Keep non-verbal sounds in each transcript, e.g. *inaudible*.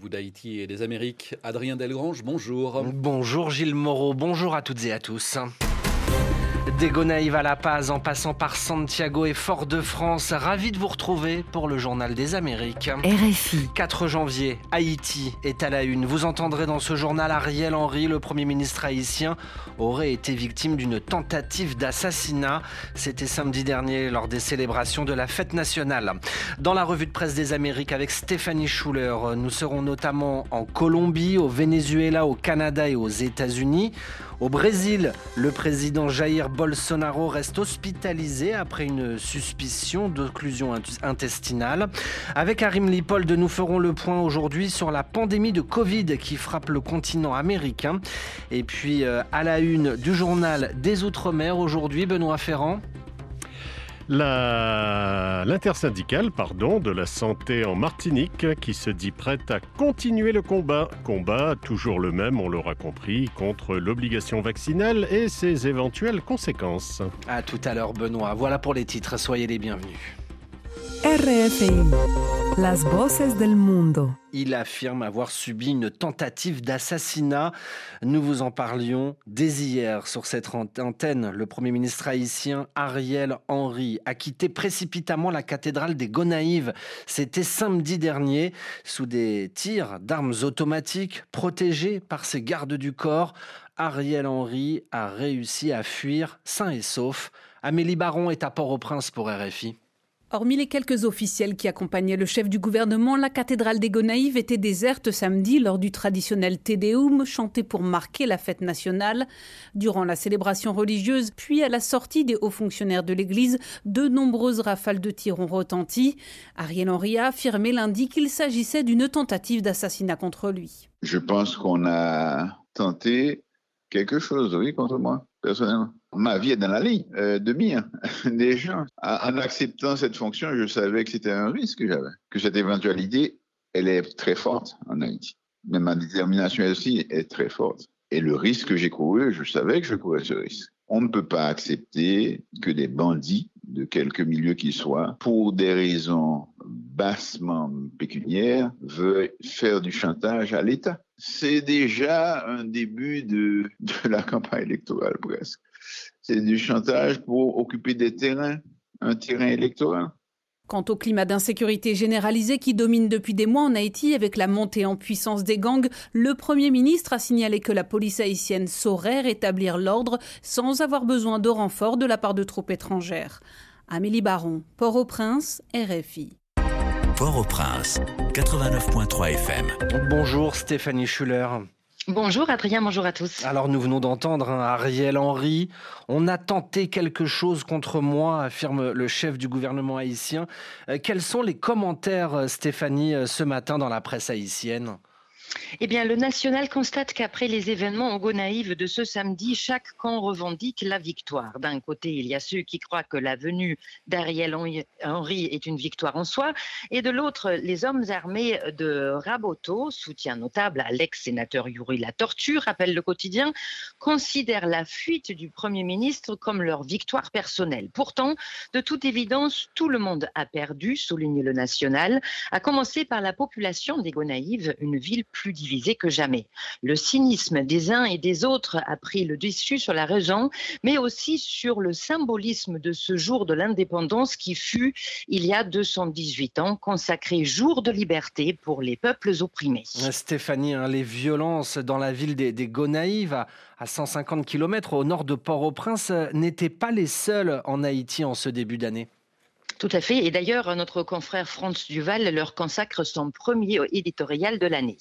Rendez-vous d'Haïti et des Amériques. Adrien Delgrange, bonjour. Bonjour Gilles Moreau, bonjour à toutes et à tous. Des Gonaïves à La Paz en passant par Santiago et Fort-de-France, ravi de vous retrouver pour le Journal des Amériques. RFI. 4 janvier, Haïti est à la une. Vous entendrez dans ce journal Ariel Henry, le Premier ministre haïtien, aurait été victime d'une tentative d'assassinat. C'était samedi dernier lors des célébrations de la fête nationale. Dans la revue de presse des Amériques avec Stéphanie Schuller, nous serons notamment en Colombie, au Venezuela, au Canada et aux États-Unis. Au Brésil, le président Jair Bolsonaro reste hospitalisé après une suspicion d'occlusion intestinale. Avec Arim Lipold, nous ferons le point aujourd'hui sur la pandémie de Covid qui frappe le continent américain. Et puis euh, à la une du journal des Outre-mer aujourd'hui, Benoît Ferrand. L'intersyndicale pardon, de la santé en Martinique qui se dit prête à continuer le combat. Combat toujours le même, on l'aura compris, contre l'obligation vaccinale et ses éventuelles conséquences. À tout à l'heure Benoît. Voilà pour les titres, soyez les bienvenus. RFI, las voces del mundo. Il affirme avoir subi une tentative d'assassinat. Nous vous en parlions dès hier sur cette antenne. Le Premier ministre haïtien Ariel Henry a quitté précipitamment la cathédrale des Gonaïves. C'était samedi dernier, sous des tirs d'armes automatiques, protégé par ses gardes du corps. Ariel Henry a réussi à fuir sain et sauf. Amélie Baron est à Port-au-Prince pour RFI. Hormis les quelques officiels qui accompagnaient le chef du gouvernement, la cathédrale des Gonaïves était déserte samedi lors du traditionnel Tédéum chanté pour marquer la fête nationale. Durant la célébration religieuse, puis à la sortie des hauts fonctionnaires de l'église, de nombreuses rafales de tirs ont retenti. Ariel Henry a affirmé lundi qu'il s'agissait d'une tentative d'assassinat contre lui. Je pense qu'on a tenté quelque chose, oui, contre moi, personnellement. Ma vie est dans la ligne euh, de mire *laughs* des gens. En acceptant cette fonction, je savais que c'était un risque que j'avais, que cette éventualité, elle est très forte en Haïti. Mais ma détermination aussi est très forte. Et le risque que j'ai couru, je savais que je courais ce risque. On ne peut pas accepter que des bandits, de quelque milieu qu'ils soient, pour des raisons bassement pécuniaires, veuillent faire du chantage à l'État. C'est déjà un début de, de la campagne électorale presque. C'est du chantage pour occuper des terrains, un terrain électoral. Quant au climat d'insécurité généralisé qui domine depuis des mois en Haïti avec la montée en puissance des gangs, le Premier ministre a signalé que la police haïtienne saurait rétablir l'ordre sans avoir besoin de renfort de la part de troupes étrangères. Amélie Baron, Port-au-Prince, RFI. Port-au-Prince, 89.3 FM. Bonjour Stéphanie Schuller. Bonjour Adrien, bonjour à tous. Alors nous venons d'entendre hein, Ariel Henry. On a tenté quelque chose contre moi, affirme le chef du gouvernement haïtien. Euh, quels sont les commentaires, euh, Stéphanie, euh, ce matin dans la presse haïtienne? Eh bien, le national constate qu'après les événements Gonaïve de ce samedi, chaque camp revendique la victoire. D'un côté, il y a ceux qui croient que la venue d'Ariel Henry est une victoire en soi, et de l'autre, les hommes armés de Raboto, soutien notable à l'ex-sénateur Yuri La Tortue, rappelle le quotidien, considèrent la fuite du Premier ministre comme leur victoire personnelle. Pourtant, de toute évidence, tout le monde a perdu, souligne le national, à commencer par la population des Gonaïves, une ville plus plus divisé que jamais. Le cynisme des uns et des autres a pris le dessus sur la raison, mais aussi sur le symbolisme de ce jour de l'indépendance qui fut, il y a 218 ans, consacré jour de liberté pour les peuples opprimés. Stéphanie, hein, les violences dans la ville des, des Gonaïves, à 150 km au nord de Port-au-Prince, n'étaient pas les seules en Haïti en ce début d'année. Tout à fait. Et d'ailleurs, notre confrère Franz Duval leur consacre son premier éditorial de l'année.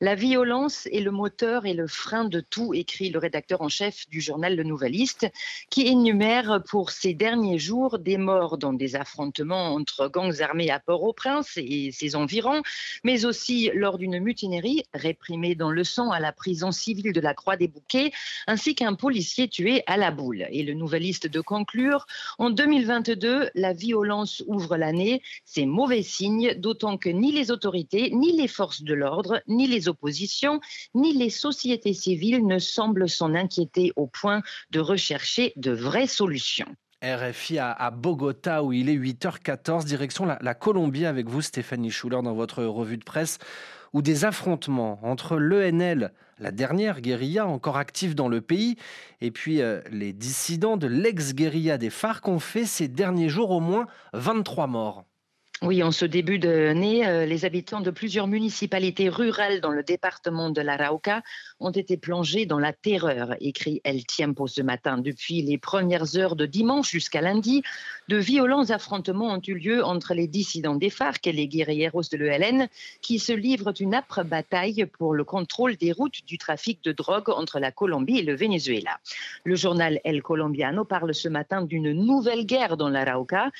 La violence est le moteur et le frein de tout, écrit le rédacteur en chef du journal Le Nouveliste, qui énumère pour ces derniers jours des morts dans des affrontements entre gangs armés à Port-au-Prince et ses environs, mais aussi lors d'une mutinerie réprimée dans le sang à la prison civile de la Croix des Bouquets, ainsi qu'un policier tué à la boule. Et le Nouveliste de conclure, en 2022, la violence ouvre l'année, c'est mauvais signe, d'autant que ni les autorités, ni les forces de l'ordre, ni les oppositions, ni les sociétés civiles ne semblent s'en inquiéter au point de rechercher de vraies solutions. RFI à, Bogota où il est 8h14, direction la, Colombie avec vous Stéphanie Schuller dans votre revue de presse où des affrontements entre l'ENL, la dernière guérilla encore active dans le pays, et puis euh, les dissidents de l'ex-guérilla des FARC ont fait ces derniers jours au moins 23 morts. Oui, en ce début d'année, euh, les habitants de plusieurs municipalités rurales dans le département de l'Arauca ont été plongés dans la terreur, écrit El Tiempo ce matin. Depuis les premières heures de dimanche jusqu'à lundi, de violents affrontements ont eu lieu entre les dissidents des FARC et les guerrilleros de l'ELN qui se livrent une âpre bataille pour le contrôle des routes du trafic de drogue entre la Colombie et le Venezuela. Le journal El Colombiano parle ce matin d'une nouvelle guerre dans l'Arauca.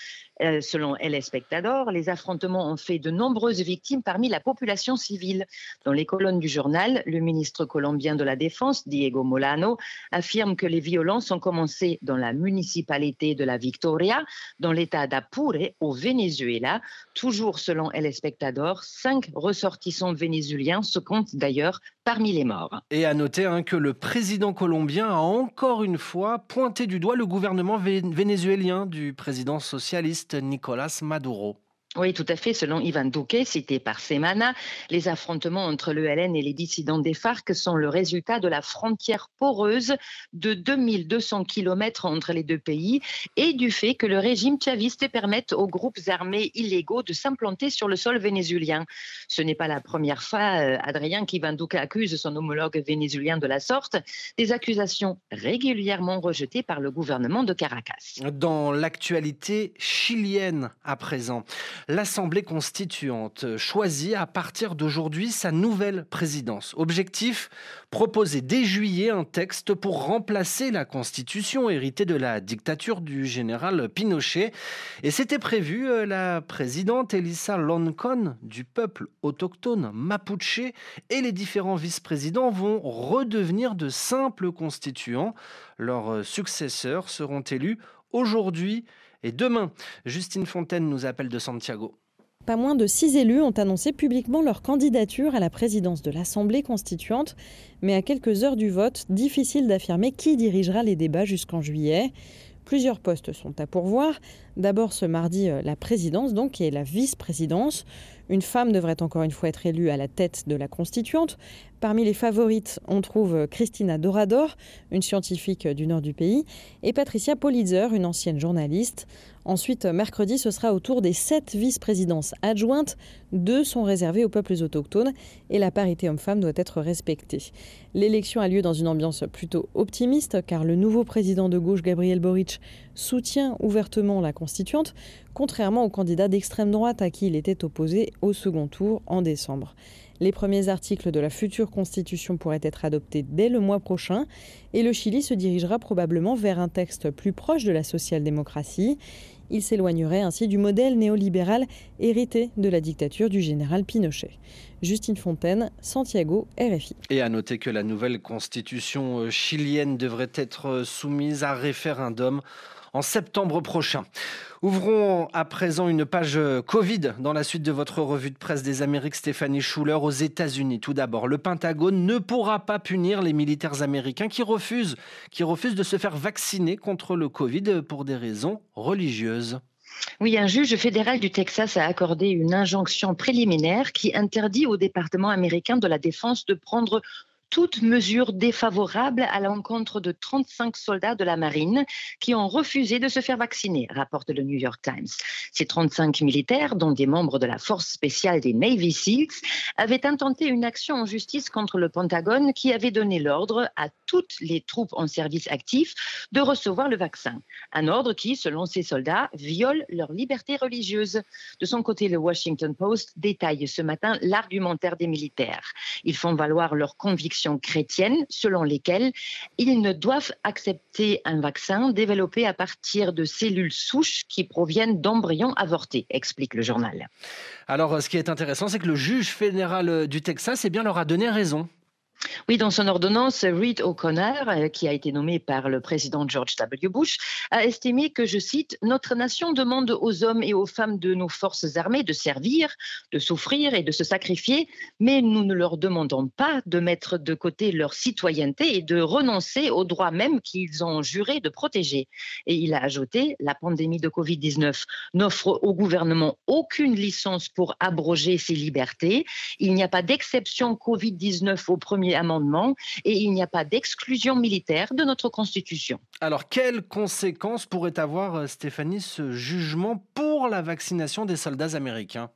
Euh, selon El Espectador, les affrontements ont fait de nombreuses victimes parmi la population civile. Dans les colonnes du journal, le ministre colombien de la Défense, Diego Molano, affirme que les violences ont commencé dans la municipalité de la Victoria, dans l'état d'Apure, au Venezuela. Toujours selon El Espectador, cinq ressortissants vénézuéliens se comptent d'ailleurs parmi les morts. Et à noter hein, que le président colombien a encore une fois pointé du doigt le gouvernement vénézuélien du président socialiste Nicolas Maduro. Oui, tout à fait. Selon Ivan Duque, cité par Semana, les affrontements entre l'ELN et les dissidents des FARC sont le résultat de la frontière poreuse de 2200 km entre les deux pays et du fait que le régime chaviste permette aux groupes armés illégaux de s'implanter sur le sol vénézuélien. Ce n'est pas la première fois, euh, Adrien, qu'Ivan Duque accuse son homologue vénézuélien de la sorte, des accusations régulièrement rejetées par le gouvernement de Caracas. Dans l'actualité chilienne à présent, l'Assemblée constituante choisit à partir d'aujourd'hui sa nouvelle présidence. Objectif proposer dès juillet un texte pour remplacer la constitution héritée de la dictature du général Pinochet. Et c'était prévu, euh, la présidente Elisa Loncon du peuple autochtone mapuche et les différents vice-présidents vont redevenir de simples constituants. Leurs successeurs seront élus aujourd'hui et demain. Justine Fontaine nous appelle de Santiago. Pas moins de six élus ont annoncé publiquement leur candidature à la présidence de l'Assemblée constituante, mais à quelques heures du vote, difficile d'affirmer qui dirigera les débats jusqu'en juillet. Plusieurs postes sont à pourvoir. D'abord ce mardi, euh, la présidence, donc, est la vice-présidence. Une femme devrait encore une fois être élue à la tête de la constituante. Parmi les favorites, on trouve Christina Dorador, une scientifique du nord du pays, et Patricia Politzer, une ancienne journaliste. Ensuite, mercredi, ce sera au tour des sept vice-présidences adjointes. Deux sont réservées aux peuples autochtones et la parité homme-femme doit être respectée. L'élection a lieu dans une ambiance plutôt optimiste car le nouveau président de gauche, Gabriel Boric, soutient ouvertement la constituante, contrairement au candidat d'extrême droite à qui il était opposé au second tour en décembre. Les premiers articles de la future constitution pourraient être adoptés dès le mois prochain et le Chili se dirigera probablement vers un texte plus proche de la social-démocratie. Il s'éloignerait ainsi du modèle néolibéral hérité de la dictature du général Pinochet. Justine Fontaine, Santiago, RFI. Et à noter que la nouvelle constitution chilienne devrait être soumise à référendum en septembre prochain. Ouvrons à présent une page Covid dans la suite de votre revue de presse des Amériques Stéphanie Schuller aux États-Unis. Tout d'abord, le Pentagone ne pourra pas punir les militaires américains qui refusent, qui refusent de se faire vacciner contre le Covid pour des raisons religieuses. Oui, un juge fédéral du Texas a accordé une injonction préliminaire qui interdit au département américain de la défense de prendre toute mesure défavorable à l'encontre de 35 soldats de la marine qui ont refusé de se faire vacciner, rapporte le New York Times. Ces 35 militaires, dont des membres de la force spéciale des Navy SEALs, avaient intenté une action en justice contre le Pentagone qui avait donné l'ordre à toutes les troupes en service actif de recevoir le vaccin. Un ordre qui, selon ces soldats, viole leur liberté religieuse. De son côté, le Washington Post détaille ce matin l'argumentaire des militaires. Ils font valoir leur conviction chrétiennes selon lesquelles ils ne doivent accepter un vaccin développé à partir de cellules souches qui proviennent d'embryons avortés, explique le journal. Alors, ce qui est intéressant, c'est que le juge fédéral du Texas eh bien, leur a donné raison. Oui, dans son ordonnance, Reed O'Connor, euh, qui a été nommé par le président George W. Bush, a estimé que, je cite, Notre nation demande aux hommes et aux femmes de nos forces armées de servir, de souffrir et de se sacrifier, mais nous ne leur demandons pas de mettre de côté leur citoyenneté et de renoncer aux droits mêmes qu'ils ont juré de protéger. Et il a ajouté, la pandémie de Covid-19 n'offre au gouvernement aucune licence pour abroger ses libertés. Il n'y a pas d'exception Covid-19 au premier amendement et il n'y a pas d'exclusion militaire de notre Constitution. Alors, quelles conséquences pourrait avoir, euh, Stéphanie, ce jugement pour la vaccination des soldats américains?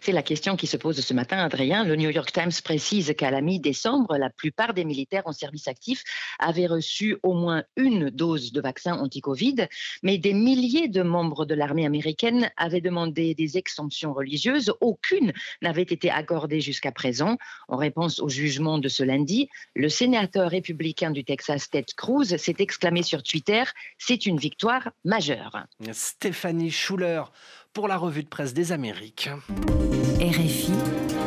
C'est la question qui se pose ce matin, Adrien. Le New York Times précise qu'à la mi-décembre, la plupart des militaires en service actif avaient reçu au moins une dose de vaccin anti-Covid, mais des milliers de membres de l'armée américaine avaient demandé des exemptions religieuses. Aucune n'avait été accordée jusqu'à présent. En réponse au jugement de ce lundi, le sénateur républicain du Texas, Ted Cruz, s'est exclamé sur Twitter C'est une victoire majeure. Stéphanie Schuller pour la revue de presse des Amériques. RFI,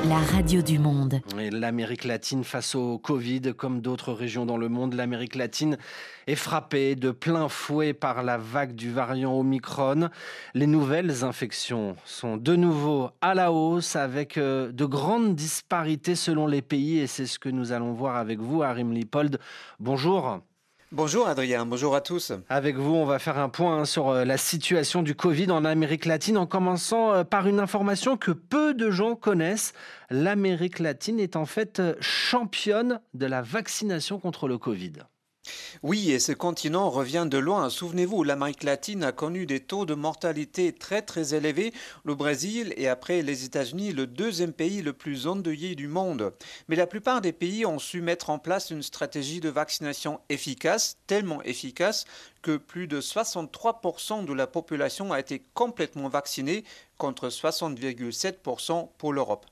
la radio du monde. L'Amérique latine face au Covid, comme d'autres régions dans le monde, l'Amérique latine est frappée de plein fouet par la vague du variant Omicron. Les nouvelles infections sont de nouveau à la hausse avec euh, de grandes disparités selon les pays et c'est ce que nous allons voir avec vous, Arim Lipold. Bonjour. Bonjour Adrien, bonjour à tous. Avec vous, on va faire un point hein, sur euh, la situation du Covid en Amérique latine en commençant euh, par une information que peu de gens connaissent. L'Amérique latine est en fait euh, championne de la vaccination contre le Covid. Oui, et ce continent revient de loin. Souvenez-vous, l'Amérique latine a connu des taux de mortalité très très élevés. Le Brésil est après les États-Unis le deuxième pays le plus endeuillé du monde. Mais la plupart des pays ont su mettre en place une stratégie de vaccination efficace, tellement efficace que plus de 63% de la population a été complètement vaccinée contre 60,7% pour l'Europe.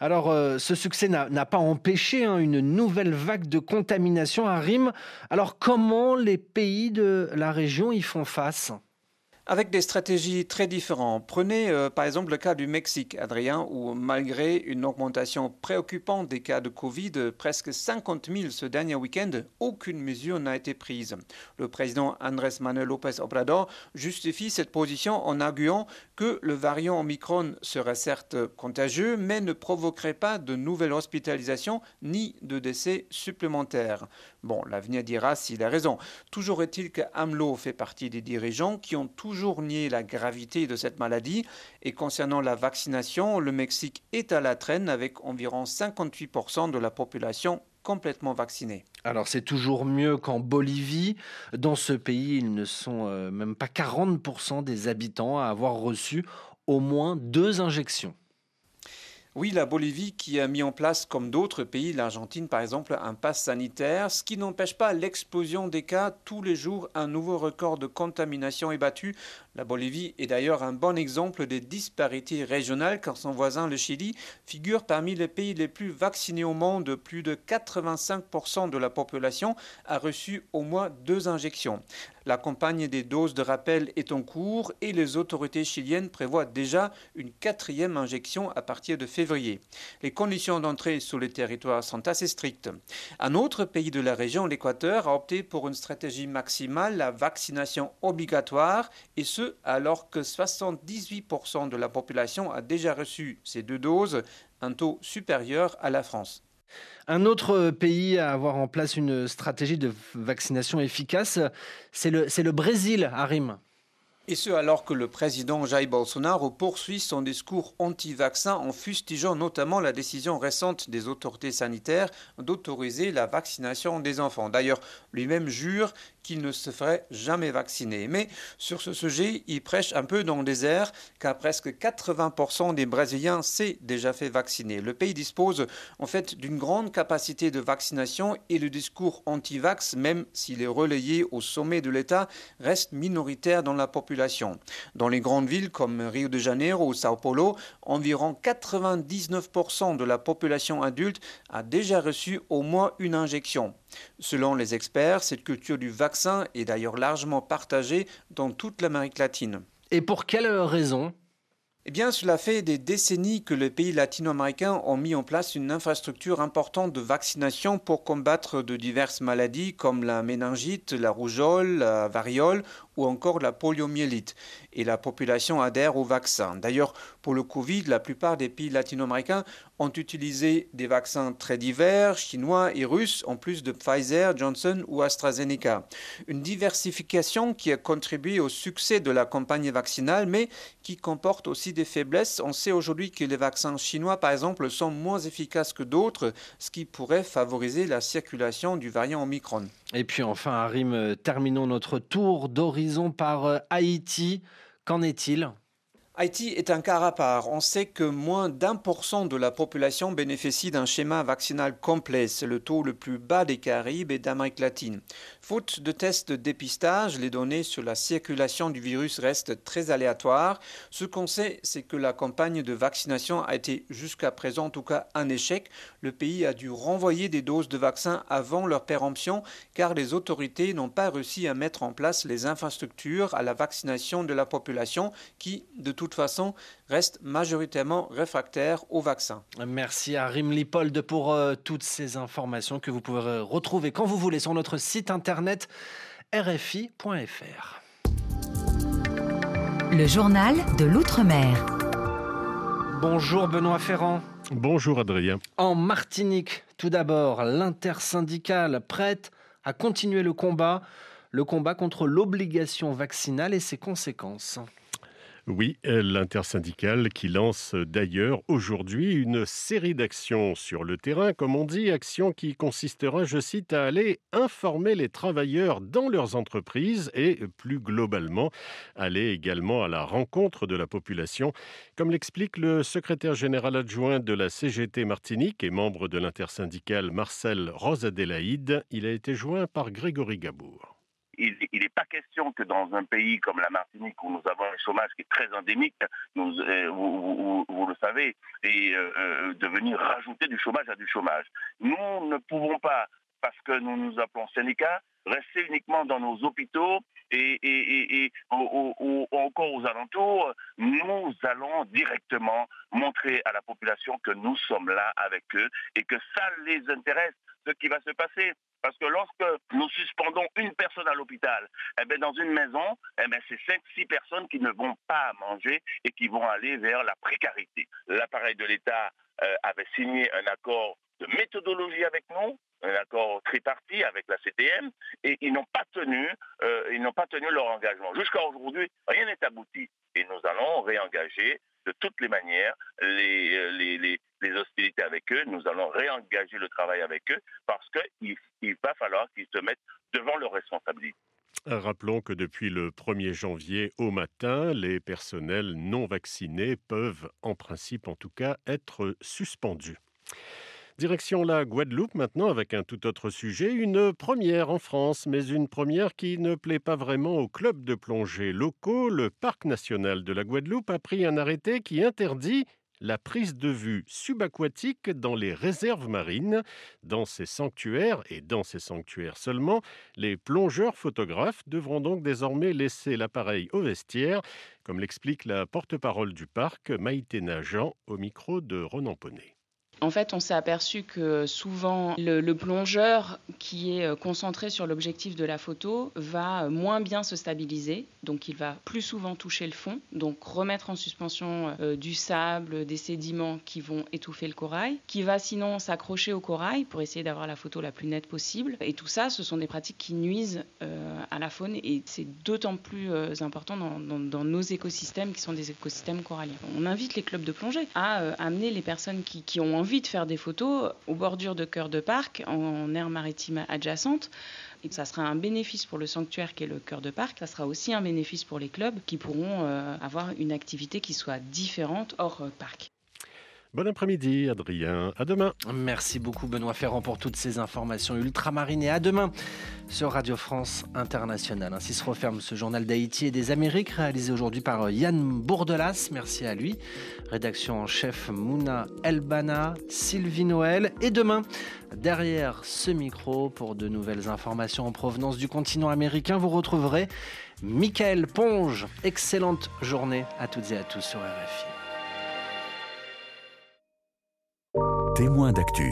Alors, euh, ce succès n'a pas empêché hein, une nouvelle vague de contamination à Rime. Alors, comment les pays de la région y font face? Avec des stratégies très différentes. Prenez euh, par exemple le cas du Mexique, Adrien, où malgré une augmentation préoccupante des cas de Covid, presque 50 000 ce dernier week-end, aucune mesure n'a été prise. Le président Andrés Manuel López Obrador justifie cette position en arguant que le variant Omicron serait certes contagieux, mais ne provoquerait pas de nouvelles hospitalisations ni de décès supplémentaires. Bon, l'avenir dira s'il a raison. Toujours est-il qu'AMLO fait partie des dirigeants qui ont toujours toujours nié la gravité de cette maladie. Et concernant la vaccination, le Mexique est à la traîne avec environ 58% de la population complètement vaccinée. Alors c'est toujours mieux qu'en Bolivie. Dans ce pays, ils ne sont euh, même pas 40% des habitants à avoir reçu au moins deux injections. Oui, la Bolivie qui a mis en place, comme d'autres pays, l'Argentine par exemple, un pass sanitaire, ce qui n'empêche pas l'explosion des cas. Tous les jours, un nouveau record de contamination est battu. La Bolivie est d'ailleurs un bon exemple des disparités régionales car son voisin, le Chili, figure parmi les pays les plus vaccinés au monde. Plus de 85% de la population a reçu au moins deux injections. La campagne des doses de rappel est en cours et les autorités chiliennes prévoient déjà une quatrième injection à partir de février. Les conditions d'entrée sur le territoire sont assez strictes. Un autre pays de la région, l'Équateur, a opté pour une stratégie maximale, la vaccination obligatoire, et ce alors que 78% de la population a déjà reçu ces deux doses, un taux supérieur à la France. Un autre pays à avoir en place une stratégie de vaccination efficace, c'est le, le Brésil, Arim. Et ce alors que le président Jair Bolsonaro poursuit son discours anti-vaccin en fustigeant notamment la décision récente des autorités sanitaires d'autoriser la vaccination des enfants. D'ailleurs, lui-même jure qu'il ne se ferait jamais vacciner. Mais sur ce sujet, il prêche un peu dans le désert, car presque 80% des Brésiliens s'est déjà fait vacciner. Le pays dispose en fait d'une grande capacité de vaccination et le discours anti-vax, même s'il est relayé au sommet de l'État, reste minoritaire dans la population. Dans les grandes villes comme Rio de Janeiro ou Sao Paulo, environ 99% de la population adulte a déjà reçu au moins une injection. Selon les experts, cette culture du vaccin est d'ailleurs largement partagée dans toute l'Amérique latine. Et pour quelle raison? Eh bien, cela fait des décennies que les pays latino-américains ont mis en place une infrastructure importante de vaccination pour combattre de diverses maladies comme la méningite, la rougeole, la variole ou encore la poliomyélite. Et la population adhère au vaccin. D'ailleurs, pour le Covid, la plupart des pays latino-américains ont utilisé des vaccins très divers, chinois et russes, en plus de Pfizer, Johnson ou AstraZeneca. Une diversification qui a contribué au succès de la campagne vaccinale, mais qui comporte aussi des faiblesses. On sait aujourd'hui que les vaccins chinois, par exemple, sont moins efficaces que d'autres, ce qui pourrait favoriser la circulation du variant Omicron. Et puis enfin, Arim, terminons notre tour d'horizon par euh, Haïti. Qu'en est-il? Haïti est un cas à part. On sait que moins d'un pour cent de la population bénéficie d'un schéma vaccinal complet. C'est le taux le plus bas des Caraïbes et d'Amérique latine. Faute de tests de dépistage, les données sur la circulation du virus restent très aléatoires. Ce qu'on sait, c'est que la campagne de vaccination a été jusqu'à présent en tout cas un échec. Le pays a dû renvoyer des doses de vaccins avant leur péremption car les autorités n'ont pas réussi à mettre en place les infrastructures à la vaccination de la population qui, de toute façon, reste majoritairement réfractaire au vaccin. Merci à Rim Lipold pour euh, toutes ces informations que vous pouvez retrouver quand vous voulez sur notre site internet rfi.fr. Le journal de l'Outre-mer. Bonjour Benoît Ferrand. Bonjour Adrien. En Martinique, tout d'abord, l'intersyndicale prête à continuer le combat, le combat contre l'obligation vaccinale et ses conséquences. Oui, l'intersyndicale qui lance d'ailleurs aujourd'hui une série d'actions sur le terrain, comme on dit, actions qui consistera, je cite, à aller informer les travailleurs dans leurs entreprises et plus globalement, aller également à la rencontre de la population, comme l'explique le secrétaire général adjoint de la CGT Martinique et membre de l'intersyndicale Marcel Rosadelaïde. Il a été joint par Grégory Gabour il n'est pas question que dans un pays comme la Martinique, où nous avons un chômage qui est très endémique, euh, vous, le savez, et euh, euh, de venir rajouter du chômage à du chômage. Nous ne pouvons pas, parce que nous nous appelons syndicats, rester uniquement dans nos hôpitaux et, encore aux alentours, nous allons directement montrer à la population que nous sommes là avec eux et que ça les intéresse ce qui va se passer. Parce que lorsque nous suspendons une personne à l'hôpital, eh bien, dans une maison, eh bien, c'est 5-6 personnes qui ne vont pas manger et qui vont aller vers la précarité. L'appareil de l'État euh, avait signé un accord de méthodologie avec nous, un accord tripartite avec la CTM, et euh, ils n'ont pas tenu leur engagement. Jusqu'à aujourd'hui, rien n'est abouti. Et nous allons réengager de toutes les manières les, euh, les, les, hostilités avec eux. Nous allons réengager le travail avec eux parce qu'il il va falloir qu'ils se mettent devant leurs responsabilités. Rappelons que depuis le 1er janvier au matin, les personnels non vaccinés peuvent, en principe en tout cas, être suspendus. Direction la Guadeloupe maintenant avec un tout autre sujet, une première en France, mais une première qui ne plaît pas vraiment aux clubs de plongée locaux. Le Parc national de la Guadeloupe a pris un arrêté qui interdit la prise de vue subaquatique dans les réserves marines. Dans ces sanctuaires, et dans ces sanctuaires seulement, les plongeurs photographes devront donc désormais laisser l'appareil au vestiaire, comme l'explique la porte-parole du parc, Maïté Najan, au micro de Ronan Poney. En fait, on s'est aperçu que souvent le, plongeur qui est euh, concentré sur l'objectif de la photo va euh, moins bien se stabiliser, donc il va plus souvent toucher le fond, donc remettre en suspension euh, du sable, des sédiments qui vont étouffer le corail, qui va sinon s'accrocher au corail pour essayer d'avoir la photo la plus nette possible. Et tout ça, ce sont des pratiques qui nuisent à la faune et c'est d'autant plus important dans, nos écosystèmes qui sont des écosystèmes coralliens. On invite les clubs de plongée à amener les personnes qui, qui ont envie envie de faire des photos aux bordures de cœur de parc, en aire maritime adjacente. Et ça sera un bénéfice pour le sanctuaire qui est le cœur de parc. Ça sera aussi un bénéfice pour les clubs qui pourront euh, avoir une activité qui soit différente hors euh, parc. Bon après-midi, Adrien. À demain. Merci beaucoup, Benoît Ferrand, pour toutes ces informations ultramarines. Et à demain sur Radio France Internationale. Ainsi se referme ce journal d'Haïti et des Amériques, réalisé aujourd'hui par Yann Bourdelas. Merci à lui. Rédaction en chef Mouna Elbana, Sylvie Noël. Et demain, derrière ce micro, pour de nouvelles informations en provenance du continent américain, vous retrouverez Michael Ponge. Excellente journée à toutes et à tous sur RFI. Témoin d'actu.